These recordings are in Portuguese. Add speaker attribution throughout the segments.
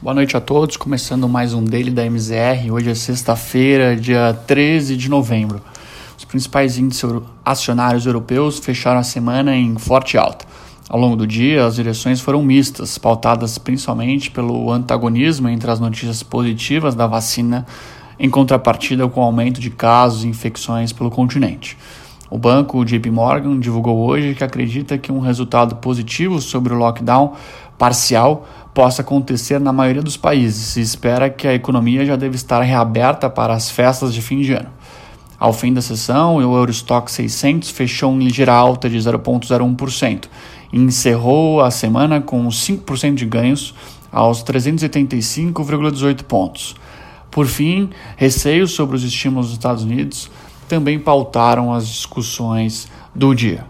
Speaker 1: Boa noite a todos, começando mais um Daily da MZR. Hoje é sexta-feira, dia 13 de novembro. Os principais índices acionários europeus fecharam a semana em forte alta. Ao longo do dia, as direções foram mistas, pautadas principalmente pelo antagonismo entre as notícias positivas da vacina em contrapartida com o aumento de casos e infecções pelo continente. O banco JP Morgan divulgou hoje que acredita que um resultado positivo sobre o lockdown parcial possa acontecer na maioria dos países. Se espera que a economia já deve estar reaberta para as festas de fim de ano. Ao fim da sessão, o Eurostock 600 fechou em ligeira alta de 0,01% e encerrou a semana com 5% de ganhos aos 385,18 pontos. Por fim, receios sobre os estímulos dos Estados Unidos também pautaram as discussões do dia.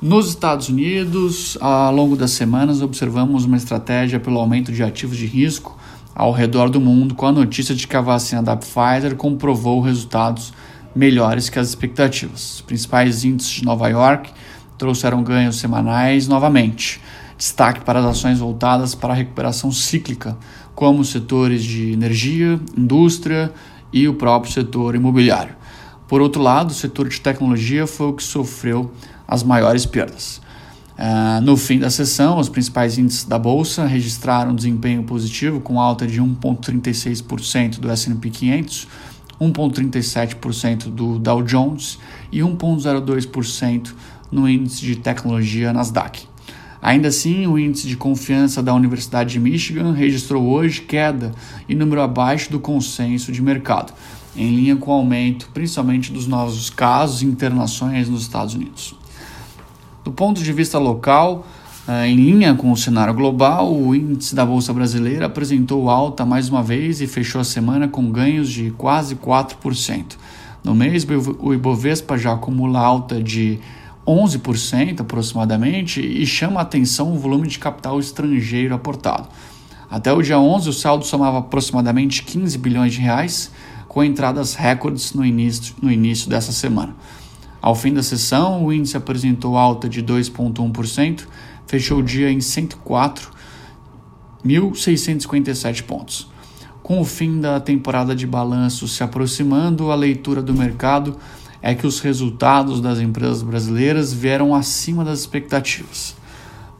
Speaker 1: Nos Estados Unidos, ao longo das semanas, observamos uma estratégia pelo aumento de ativos de risco ao redor do mundo, com a notícia de que a vacina da Pfizer comprovou resultados melhores que as expectativas. Os principais índices de Nova York trouxeram ganhos semanais novamente. Destaque para as ações voltadas para a recuperação cíclica, como os setores de energia, indústria e o próprio setor imobiliário. Por outro lado, o setor de tecnologia foi o que sofreu as maiores perdas. Uh, no fim da sessão, os principais índices da bolsa registraram desempenho positivo, com alta de 1,36% do SP 500, 1,37% do Dow Jones e 1,02% no índice de tecnologia Nasdaq. Ainda assim, o índice de confiança da Universidade de Michigan registrou hoje queda e número abaixo do consenso de mercado, em linha com o aumento principalmente dos novos casos e internações nos Estados Unidos. Do ponto de vista local, eh, em linha com o cenário global, o índice da Bolsa Brasileira apresentou alta mais uma vez e fechou a semana com ganhos de quase 4%. No mês, o Ibovespa já acumula alta de 11% aproximadamente e chama a atenção o volume de capital estrangeiro aportado. Até o dia 11, o saldo somava aproximadamente 15 bilhões de reais, com entradas recordes no início, no início dessa semana. Ao fim da sessão, o índice apresentou alta de 2,1%, fechou o dia em 104.657 pontos. Com o fim da temporada de balanço se aproximando, a leitura do mercado é que os resultados das empresas brasileiras vieram acima das expectativas.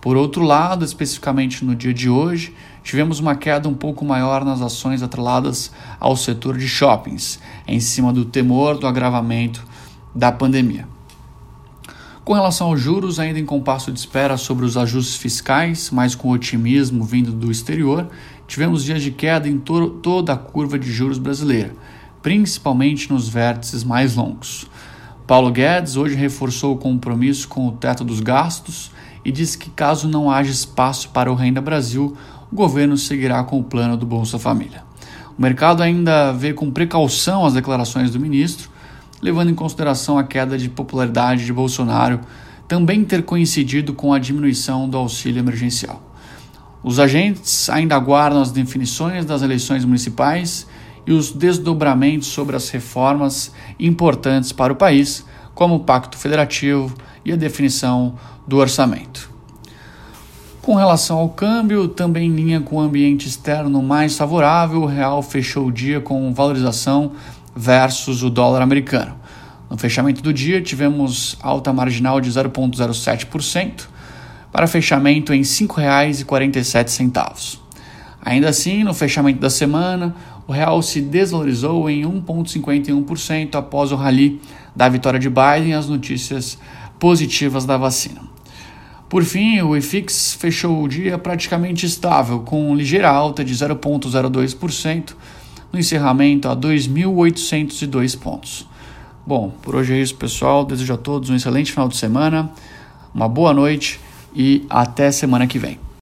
Speaker 1: Por outro lado, especificamente no dia de hoje, tivemos uma queda um pouco maior nas ações atreladas ao setor de shoppings, em cima do temor do agravamento da pandemia. Com relação aos juros, ainda em compasso de espera sobre os ajustes fiscais, mas com otimismo vindo do exterior, tivemos dias de queda em to toda a curva de juros brasileira, principalmente nos vértices mais longos. Paulo Guedes hoje reforçou o compromisso com o teto dos gastos e disse que, caso não haja espaço para o Renda Brasil, o governo seguirá com o plano do Bolsa Família. O mercado ainda vê com precaução as declarações do ministro, levando em consideração a queda de popularidade de Bolsonaro também ter coincidido com a diminuição do auxílio emergencial. Os agentes ainda aguardam as definições das eleições municipais e os desdobramentos sobre as reformas importantes para o país, como o Pacto Federativo e a definição do orçamento. Com relação ao câmbio, também em linha com o ambiente externo mais favorável, o real fechou o dia com valorização versus o dólar americano. No fechamento do dia, tivemos alta marginal de 0,07%, para fechamento em R$ 5,47. Ainda assim, no fechamento da semana, o real se desvalorizou em 1,51% após o rally da vitória de Biden e as notícias positivas da vacina. Por fim, o IFIX fechou o dia praticamente estável, com ligeira alta de 0,02%, no encerramento a 2.802 pontos. Bom, por hoje é isso, pessoal. Desejo a todos um excelente final de semana, uma boa noite e até semana que vem.